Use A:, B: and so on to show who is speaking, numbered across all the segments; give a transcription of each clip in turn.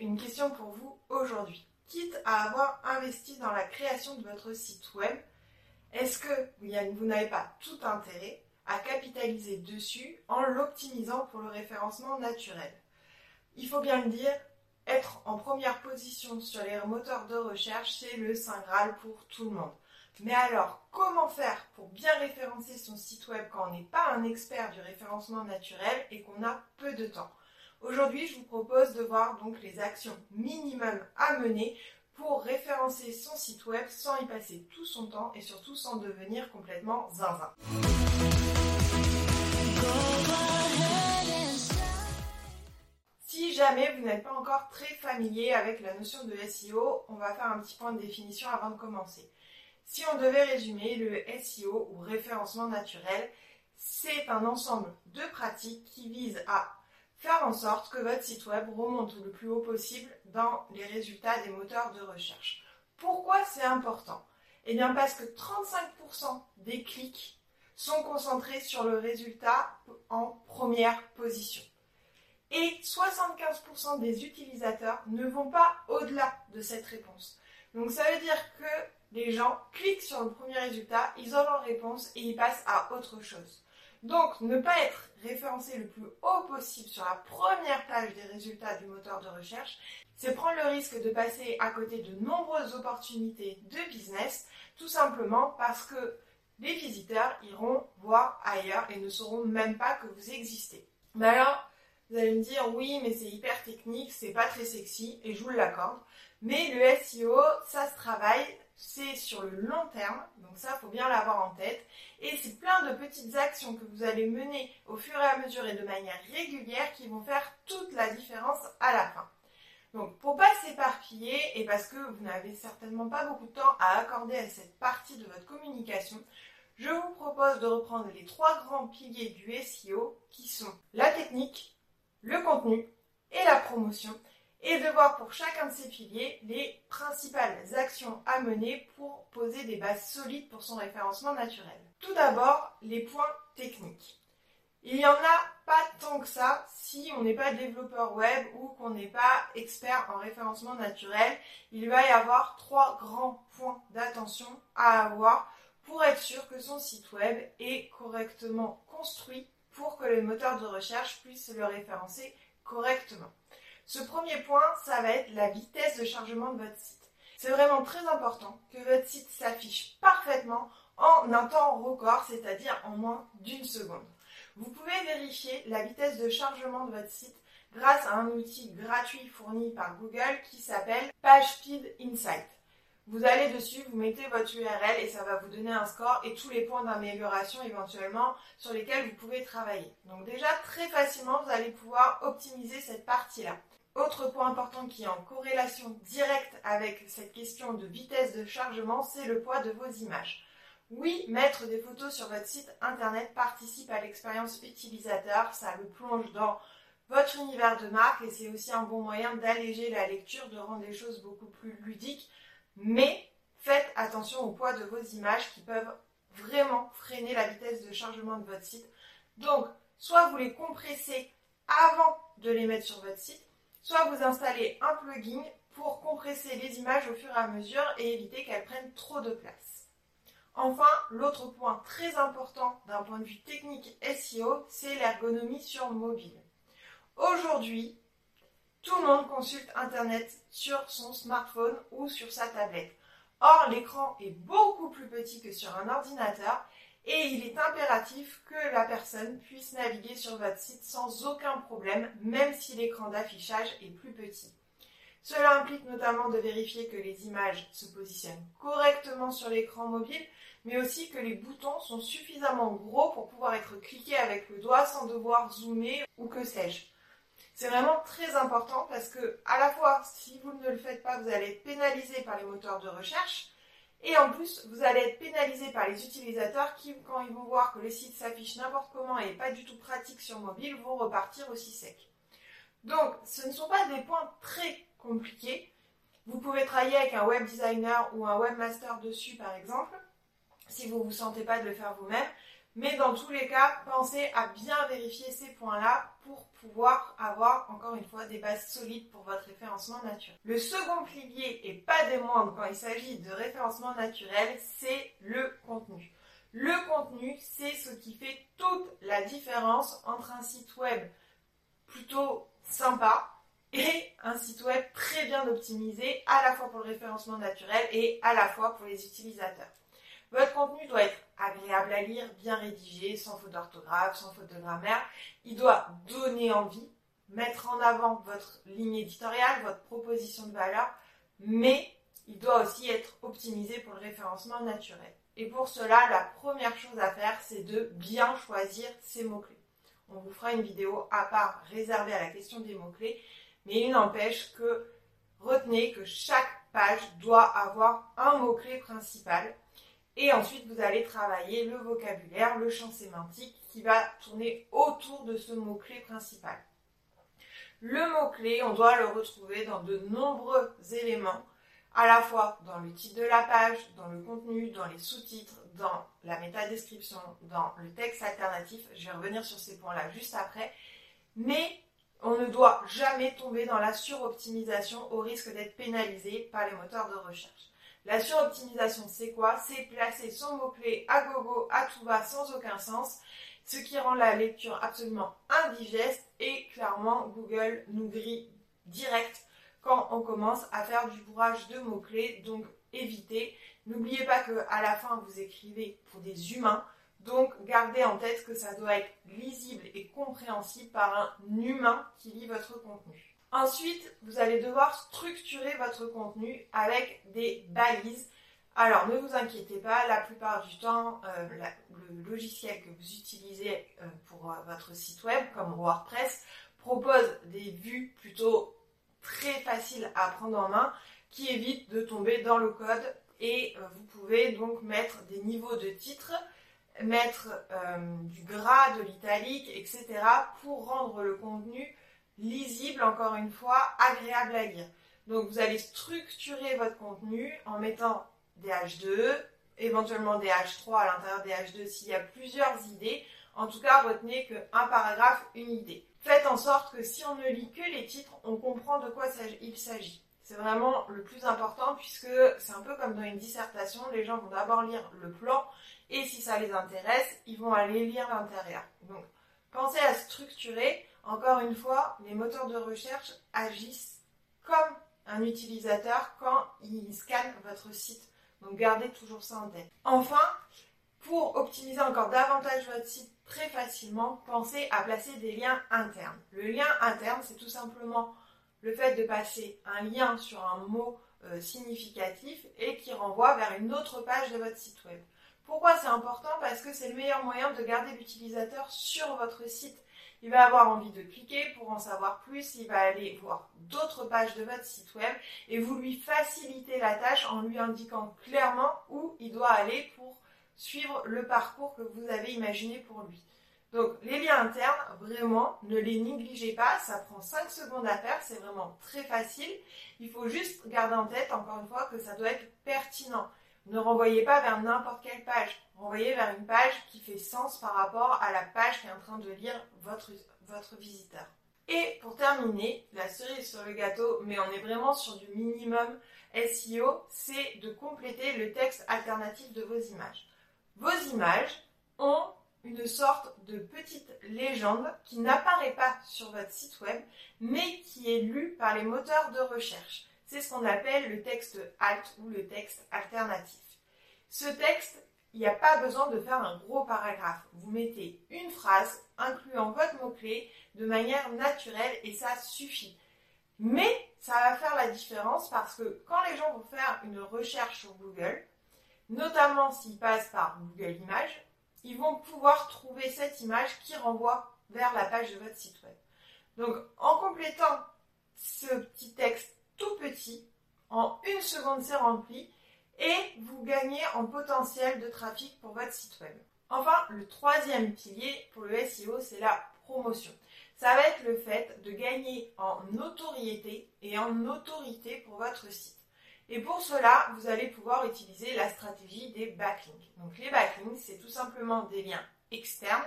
A: une question pour vous aujourd'hui. Quitte à avoir investi dans la création de votre site web, est-ce que vous n'avez pas tout intérêt à capitaliser dessus en l'optimisant pour le référencement naturel? Il faut bien le dire, être en première position sur les moteurs de recherche, c'est le Saint Graal pour tout le monde. Mais alors, comment faire pour bien référencer son site web quand on n'est pas un expert du référencement naturel et qu'on a peu de temps? Aujourd'hui, je vous propose de voir donc les actions minimum à mener pour référencer son site web sans y passer tout son temps et surtout sans devenir complètement zinzin. Si jamais vous n'êtes pas encore très familier avec la notion de SEO, on va faire un petit point de définition avant de commencer. Si on devait résumer le SEO ou référencement naturel, c'est un ensemble de pratiques qui visent à faire en sorte que votre site web remonte le plus haut possible dans les résultats des moteurs de recherche. Pourquoi c'est important? Eh bien parce que 35% des clics sont concentrés sur le résultat en première position. Et 75% des utilisateurs ne vont pas au-delà de cette réponse. Donc ça veut dire que les gens cliquent sur le premier résultat, ils ont leur réponse et ils passent à autre chose. Donc, ne pas être référencé le plus haut possible sur la première page des résultats du moteur de recherche, c'est prendre le risque de passer à côté de nombreuses opportunités de business, tout simplement parce que les visiteurs iront voir ailleurs et ne sauront même pas que vous existez. Mais alors, vous allez me dire, oui, mais c'est hyper technique, c'est pas très sexy, et je vous l'accorde. Mais le SEO, ça se travaille, c'est sur le long terme, donc ça, faut bien l'avoir en tête. Et c'est plein de petites actions que vous allez mener au fur et à mesure et de manière régulière qui vont faire toute la différence à la fin. Donc, pour pas s'éparpiller et parce que vous n'avez certainement pas beaucoup de temps à accorder à cette partie de votre communication, je vous propose de reprendre les trois grands piliers du SEO qui sont la technique, le contenu et la promotion et de voir pour chacun de ces piliers les principales actions à mener pour poser des bases solides pour son référencement naturel. Tout d'abord, les points techniques. Il n'y en a pas tant que ça si on n'est pas développeur web ou qu'on n'est pas expert en référencement naturel. Il va y avoir trois grands points d'attention à avoir pour être sûr que son site web est correctement construit pour que les moteurs de recherche puissent le référencer correctement. Ce premier point, ça va être la vitesse de chargement de votre site. C'est vraiment très important que votre site s'affiche parfaitement en un temps record, c'est-à-dire en moins d'une seconde. Vous pouvez vérifier la vitesse de chargement de votre site grâce à un outil gratuit fourni par Google qui s'appelle PageSpeed Insight. Vous allez dessus, vous mettez votre URL et ça va vous donner un score et tous les points d'amélioration éventuellement sur lesquels vous pouvez travailler. Donc déjà très facilement, vous allez pouvoir optimiser cette partie-là. Autre point important qui est en corrélation directe avec cette question de vitesse de chargement, c'est le poids de vos images. Oui, mettre des photos sur votre site internet participe à l'expérience utilisateur, ça le plonge dans votre univers de marque et c'est aussi un bon moyen d'alléger la lecture, de rendre les choses beaucoup plus ludiques. Mais faites attention au poids de vos images qui peuvent vraiment freiner la vitesse de chargement de votre site. Donc, soit vous les compressez avant de les mettre sur votre site, soit vous installez un plugin pour compresser les images au fur et à mesure et éviter qu'elles prennent trop de place. Enfin, l'autre point très important d'un point de vue technique SEO, c'est l'ergonomie sur mobile. Aujourd'hui, tout le monde consulte Internet sur son smartphone ou sur sa tablette. Or, l'écran est beaucoup plus petit que sur un ordinateur et il est impératif que la personne puisse naviguer sur votre site sans aucun problème, même si l'écran d'affichage est plus petit. Cela implique notamment de vérifier que les images se positionnent correctement sur l'écran mobile, mais aussi que les boutons sont suffisamment gros pour pouvoir être cliqués avec le doigt sans devoir zoomer ou que sais-je. C'est vraiment très important parce que, à la fois, si vous ne le faites pas, vous allez être pénalisé par les moteurs de recherche, et en plus, vous allez être pénalisé par les utilisateurs qui, quand ils vont voir que le site s'affiche n'importe comment et pas du tout pratique sur mobile, vont repartir aussi sec. Donc, ce ne sont pas des points très compliqués. Vous pouvez travailler avec un web designer ou un webmaster dessus, par exemple, si vous ne vous sentez pas de le faire vous-même. Mais dans tous les cas, pensez à bien vérifier ces points-là pour pouvoir avoir, encore une fois, des bases solides pour votre référencement naturel. Le second pilier, et pas des moindres quand il s'agit de référencement naturel, c'est le contenu. Le contenu, c'est ce qui fait toute la différence entre un site web plutôt sympa et un site web très bien optimisé à la fois pour le référencement naturel et à la fois pour les utilisateurs. Votre contenu doit être agréable à lire, bien rédigé, sans faute d'orthographe, sans faute de grammaire. Il doit donner envie, mettre en avant votre ligne éditoriale, votre proposition de valeur, mais il doit aussi être optimisé pour le référencement naturel. Et pour cela, la première chose à faire, c'est de bien choisir ses mots-clés. On vous fera une vidéo à part réservée à la question des mots-clés, mais il n'empêche que retenez que chaque page doit avoir un mot-clé principal et ensuite, vous allez travailler le vocabulaire, le champ sémantique qui va tourner autour de ce mot-clé principal. Le mot-clé, on doit le retrouver dans de nombreux éléments, à la fois dans le titre de la page, dans le contenu, dans les sous-titres, dans la métadescription, dans le texte alternatif. Je vais revenir sur ces points-là juste après. Mais on ne doit jamais tomber dans la suroptimisation au risque d'être pénalisé par les moteurs de recherche. La suroptimisation, c'est quoi? C'est placer son mot-clé à gogo, à tout va, sans aucun sens, ce qui rend la lecture absolument indigeste et clairement Google nous grille direct quand on commence à faire du bourrage de mots-clés. Donc évitez. N'oubliez pas que à la fin vous écrivez pour des humains. Donc gardez en tête que ça doit être lisible et compréhensible par un humain qui lit votre contenu. Ensuite, vous allez devoir structurer votre contenu avec des balises. Alors, ne vous inquiétez pas, la plupart du temps, euh, le logiciel que vous utilisez euh, pour euh, votre site web, comme WordPress, propose des vues plutôt très faciles à prendre en main qui évitent de tomber dans le code et vous pouvez donc mettre des niveaux de titres, mettre du gras, de l'italique, etc. pour rendre le contenu lisible, encore une fois, agréable à lire. Donc vous allez structurer votre contenu en mettant des H2, éventuellement des H3 à l'intérieur des H2 s'il y a plusieurs idées. En tout cas, retenez qu'un paragraphe, une idée. Faites en sorte que si on ne lit que les titres, on comprend de quoi il s'agit. C'est vraiment le plus important puisque c'est un peu comme dans une dissertation, les gens vont d'abord lire le plan et si ça les intéresse, ils vont aller lire l'intérieur. Donc pensez à structurer encore une fois, les moteurs de recherche agissent comme un utilisateur quand ils scannent votre site. Donc gardez toujours ça en tête. Enfin, pour optimiser encore davantage votre site très facilement, pensez à placer des liens internes. Le lien interne, c'est tout simplement le fait de passer un lien sur un mot euh, significatif et qui renvoie vers une autre page de votre site web. Pourquoi c'est important? Parce que c'est le meilleur moyen de garder l'utilisateur sur votre site il va avoir envie de cliquer pour en savoir plus, il va aller voir d'autres pages de votre site web et vous lui facilitez la tâche en lui indiquant clairement où il doit aller pour suivre le parcours que vous avez imaginé pour lui. Donc les liens internes, vraiment, ne les négligez pas, ça prend 5 secondes à faire, c'est vraiment très facile. Il faut juste garder en tête, encore une fois, que ça doit être pertinent. Ne renvoyez pas vers n'importe quelle page. Renvoyez vers une page qui fait sens par rapport à la page qui est en train de lire votre, visiteur. Et pour terminer, la cerise sur le gâteau, mais on est vraiment sur du minimum SEO, c'est de compléter le texte alternatif de vos images. Vos images ont une sorte de petite légende qui n'apparaît pas sur votre site web, mais qui est lue par les moteurs de recherche. C'est ce qu'on appelle le texte alt ou le texte alternatif. Ce texte, il n'y a pas besoin de faire un gros paragraphe. Vous mettez une phrase incluant votre mot-clé de manière naturelle et ça suffit. Mais ça va faire la différence parce que quand les gens vont faire une recherche sur Google, notamment s'ils passent par Google Images, ils vont pouvoir trouver cette image qui renvoie vers la page de votre site web. Donc en complétant ce petit texte tout petit. En une seconde, c'est rempli et vous gagnez en potentiel de trafic pour votre site web. Enfin, le troisième pilier pour le SEO, c'est la promotion. Ça va être le fait de gagner en notoriété et en autorité pour votre site. Et pour cela, vous allez pouvoir utiliser la stratégie des backlinks. Donc les backlinks, c'est tout simplement des liens externes,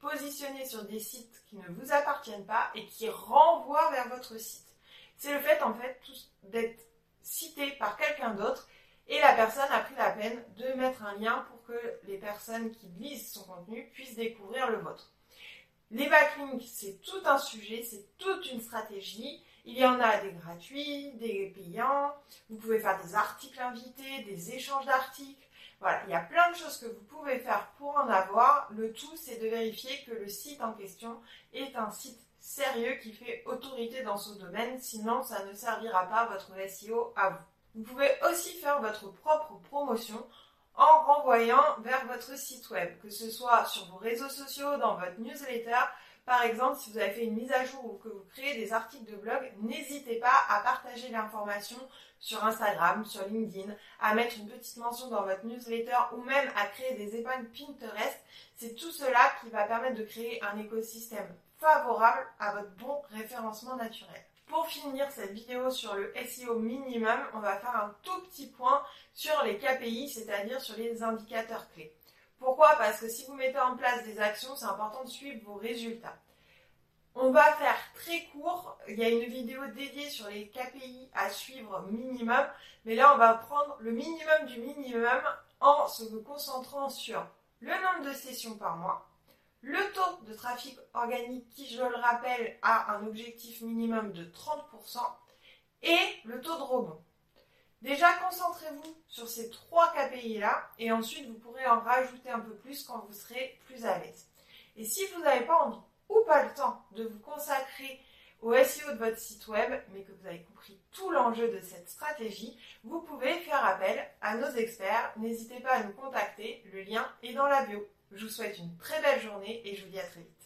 A: positionnés sur des sites qui ne vous appartiennent pas et qui renvoient vers votre site. C'est le fait en fait d'être cité par quelqu'un d'autre et la personne a pris la peine de mettre un lien pour que les personnes qui lisent son contenu puissent découvrir le vôtre. Les backlinks, c'est tout un sujet, c'est toute une stratégie. Il y en a des gratuits, des payants. Vous pouvez faire des articles invités, des échanges d'articles. Voilà, il y a plein de choses que vous pouvez faire pour en avoir. Le tout, c'est de vérifier que le site en question est un site sérieux qui fait autorité dans ce domaine, sinon ça ne servira pas votre SEO à vous. Vous pouvez aussi faire votre propre promotion en renvoyant vers votre site web, que ce soit sur vos réseaux sociaux, dans votre newsletter. Par exemple, si vous avez fait une mise à jour ou que vous créez des articles de blog, n'hésitez pas à partager l'information sur Instagram, sur LinkedIn, à mettre une petite mention dans votre newsletter ou même à créer des épingles Pinterest. C'est tout cela qui va permettre de créer un écosystème favorable à votre bon référencement naturel. Pour finir cette vidéo sur le SEO minimum, on va faire un tout petit point sur les KPI, c'est-à-dire sur les indicateurs clés. Pourquoi? Parce que si vous mettez en place des actions, c'est important de suivre vos résultats. On va faire très court. Il y a une vidéo dédiée sur les KPI à suivre minimum. Mais là, on va prendre le minimum du minimum en se concentrant sur le nombre de sessions par mois, le taux de trafic organique qui, je le rappelle, a un objectif minimum de 30% et le taux de rebond. Déjà, concentrez-vous sur ces trois KPI-là et ensuite vous pourrez en rajouter un peu plus quand vous serez plus à l'aise. Et si vous n'avez pas envie ou pas le temps de vous consacrer au SEO de votre site web, mais que vous avez compris tout l'enjeu de cette stratégie, vous pouvez faire appel à nos experts. N'hésitez pas à nous contacter, le lien est dans la bio. Je vous souhaite une très belle journée et je vous dis à très vite.